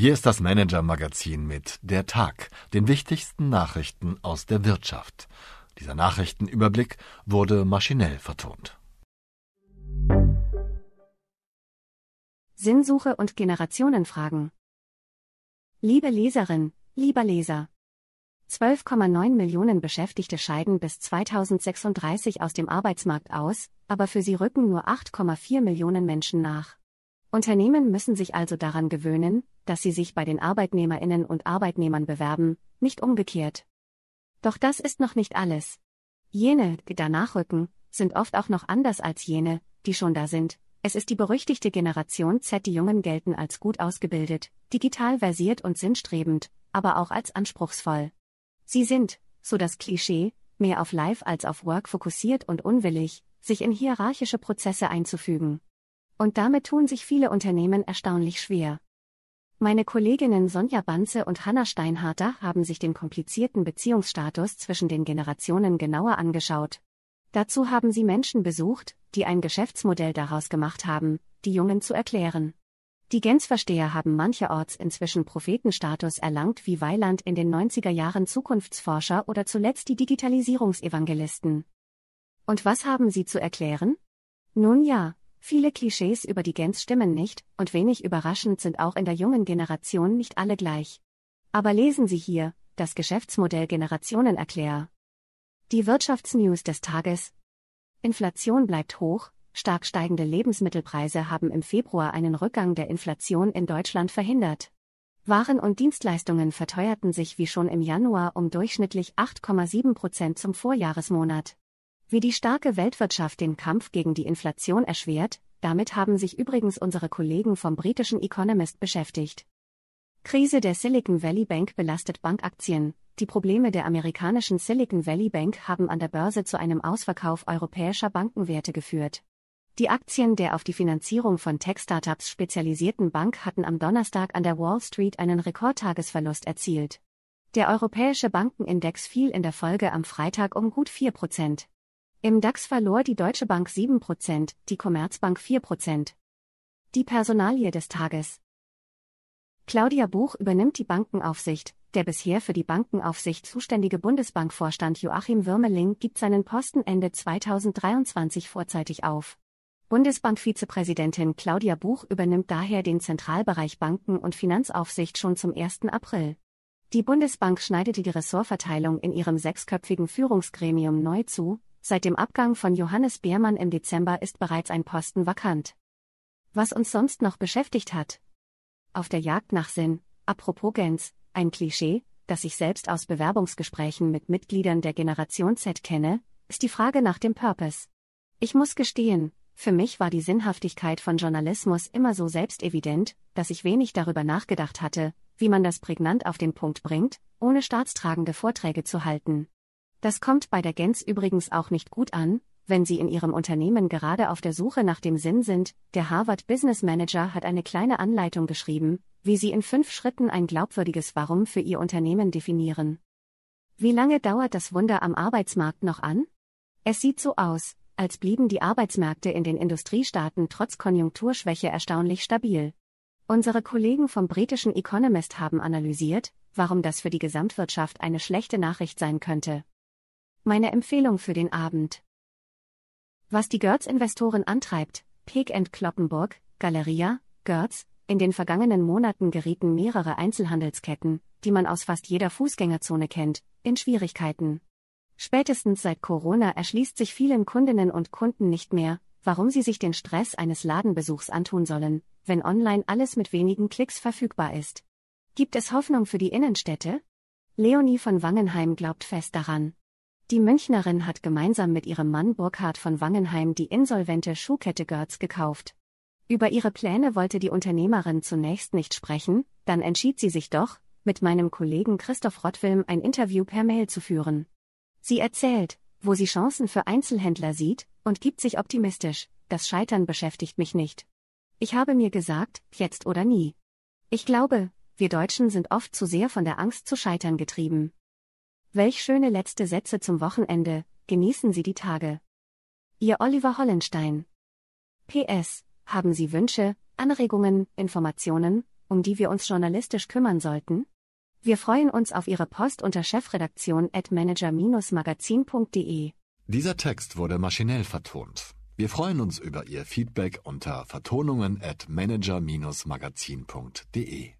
Hier ist das Manager-Magazin mit Der Tag, den wichtigsten Nachrichten aus der Wirtschaft. Dieser Nachrichtenüberblick wurde maschinell vertont. Sinnsuche und Generationenfragen. Liebe Leserin, lieber Leser. 12,9 Millionen Beschäftigte scheiden bis 2036 aus dem Arbeitsmarkt aus, aber für sie rücken nur 8,4 Millionen Menschen nach. Unternehmen müssen sich also daran gewöhnen, dass sie sich bei den Arbeitnehmerinnen und Arbeitnehmern bewerben, nicht umgekehrt. Doch das ist noch nicht alles. Jene, die danach rücken, sind oft auch noch anders als jene, die schon da sind. Es ist die berüchtigte Generation Z. Die Jungen gelten als gut ausgebildet, digital versiert und sinnstrebend, aber auch als anspruchsvoll. Sie sind, so das Klischee, mehr auf Life als auf Work fokussiert und unwillig, sich in hierarchische Prozesse einzufügen. Und damit tun sich viele Unternehmen erstaunlich schwer. Meine Kolleginnen Sonja Banze und Hanna Steinharter haben sich den komplizierten Beziehungsstatus zwischen den Generationen genauer angeschaut. Dazu haben sie Menschen besucht, die ein Geschäftsmodell daraus gemacht haben, die Jungen zu erklären. Die Gänzversteher haben mancherorts inzwischen Prophetenstatus erlangt wie Weiland in den 90er Jahren Zukunftsforscher oder zuletzt die Digitalisierungsevangelisten. Und was haben sie zu erklären? Nun ja, Viele Klischees über die Gens stimmen nicht, und wenig überraschend sind auch in der jungen Generation nicht alle gleich. Aber lesen Sie hier, das Geschäftsmodell Generationenerklär. Die Wirtschaftsnews des Tages. Inflation bleibt hoch, stark steigende Lebensmittelpreise haben im Februar einen Rückgang der Inflation in Deutschland verhindert. Waren und Dienstleistungen verteuerten sich wie schon im Januar um durchschnittlich 8,7 Prozent zum Vorjahresmonat. Wie die starke Weltwirtschaft den Kampf gegen die Inflation erschwert, damit haben sich übrigens unsere Kollegen vom britischen Economist beschäftigt. Krise der Silicon Valley Bank belastet Bankaktien. Die Probleme der amerikanischen Silicon Valley Bank haben an der Börse zu einem Ausverkauf europäischer Bankenwerte geführt. Die Aktien der auf die Finanzierung von Tech-Startups spezialisierten Bank hatten am Donnerstag an der Wall Street einen Rekordtagesverlust erzielt. Der europäische Bankenindex fiel in der Folge am Freitag um gut 4 Prozent. Im DAX verlor die Deutsche Bank 7%, die Commerzbank 4%. Die Personalie des Tages. Claudia Buch übernimmt die Bankenaufsicht. Der bisher für die Bankenaufsicht zuständige Bundesbankvorstand Joachim Würmeling gibt seinen Posten Ende 2023 vorzeitig auf. Bundesbankvizepräsidentin Claudia Buch übernimmt daher den Zentralbereich Banken- und Finanzaufsicht schon zum 1. April. Die Bundesbank schneidete die Ressortverteilung in ihrem sechsköpfigen Führungsgremium neu zu, Seit dem Abgang von Johannes Beermann im Dezember ist bereits ein Posten vakant. Was uns sonst noch beschäftigt hat? Auf der Jagd nach Sinn, apropos Gens, ein Klischee, das ich selbst aus Bewerbungsgesprächen mit Mitgliedern der Generation Z kenne, ist die Frage nach dem Purpose. Ich muss gestehen, für mich war die Sinnhaftigkeit von Journalismus immer so selbstevident, dass ich wenig darüber nachgedacht hatte, wie man das prägnant auf den Punkt bringt, ohne staatstragende Vorträge zu halten. Das kommt bei der Gens übrigens auch nicht gut an, wenn Sie in Ihrem Unternehmen gerade auf der Suche nach dem Sinn sind. Der Harvard Business Manager hat eine kleine Anleitung geschrieben, wie Sie in fünf Schritten ein glaubwürdiges Warum für Ihr Unternehmen definieren. Wie lange dauert das Wunder am Arbeitsmarkt noch an? Es sieht so aus, als blieben die Arbeitsmärkte in den Industriestaaten trotz Konjunkturschwäche erstaunlich stabil. Unsere Kollegen vom britischen Economist haben analysiert, warum das für die Gesamtwirtschaft eine schlechte Nachricht sein könnte. Meine Empfehlung für den Abend. Was die Görz-Investoren antreibt, Peek Kloppenburg, Galeria, Görz, in den vergangenen Monaten gerieten mehrere Einzelhandelsketten, die man aus fast jeder Fußgängerzone kennt, in Schwierigkeiten. Spätestens seit Corona erschließt sich vielen Kundinnen und Kunden nicht mehr, warum sie sich den Stress eines Ladenbesuchs antun sollen, wenn online alles mit wenigen Klicks verfügbar ist. Gibt es Hoffnung für die Innenstädte? Leonie von Wangenheim glaubt fest daran. Die Münchnerin hat gemeinsam mit ihrem Mann Burkhard von Wangenheim die insolvente Schuhkette Görz gekauft. Über ihre Pläne wollte die Unternehmerin zunächst nicht sprechen, dann entschied sie sich doch, mit meinem Kollegen Christoph Rottwilm ein Interview per Mail zu führen. Sie erzählt, wo sie Chancen für Einzelhändler sieht, und gibt sich optimistisch, das Scheitern beschäftigt mich nicht. Ich habe mir gesagt, jetzt oder nie. Ich glaube, wir Deutschen sind oft zu sehr von der Angst zu scheitern getrieben. Welch schöne letzte Sätze zum Wochenende, genießen Sie die Tage. Ihr Oliver Hollenstein. PS, haben Sie Wünsche, Anregungen, Informationen, um die wir uns journalistisch kümmern sollten? Wir freuen uns auf Ihre Post unter chefredaktion at manager-magazin.de. Dieser Text wurde maschinell vertont. Wir freuen uns über Ihr Feedback unter vertonungen at manager-magazin.de.